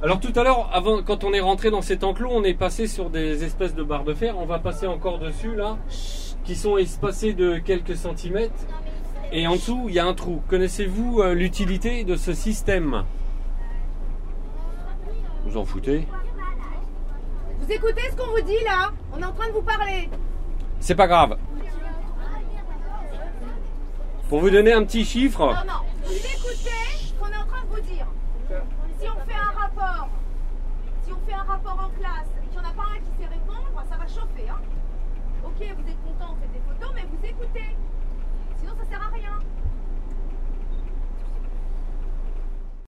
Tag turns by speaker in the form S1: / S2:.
S1: Alors tout à l'heure, avant, quand on est rentré dans cet enclos, on est passé sur des espèces de barres de fer. On va passer encore dessus là, qui sont espacées de quelques centimètres. Et en dessous, il y a un trou. Connaissez-vous euh, l'utilité de ce système? Vous en foutez?
S2: Vous écoutez ce qu'on vous dit là? On est en train de vous parler.
S1: C'est pas grave. Pour vous donner un petit chiffre,
S2: Non, non. Vous écoutez ce qu'on est en train de vous dire. Si on fait un rapport, si on fait un rapport en classe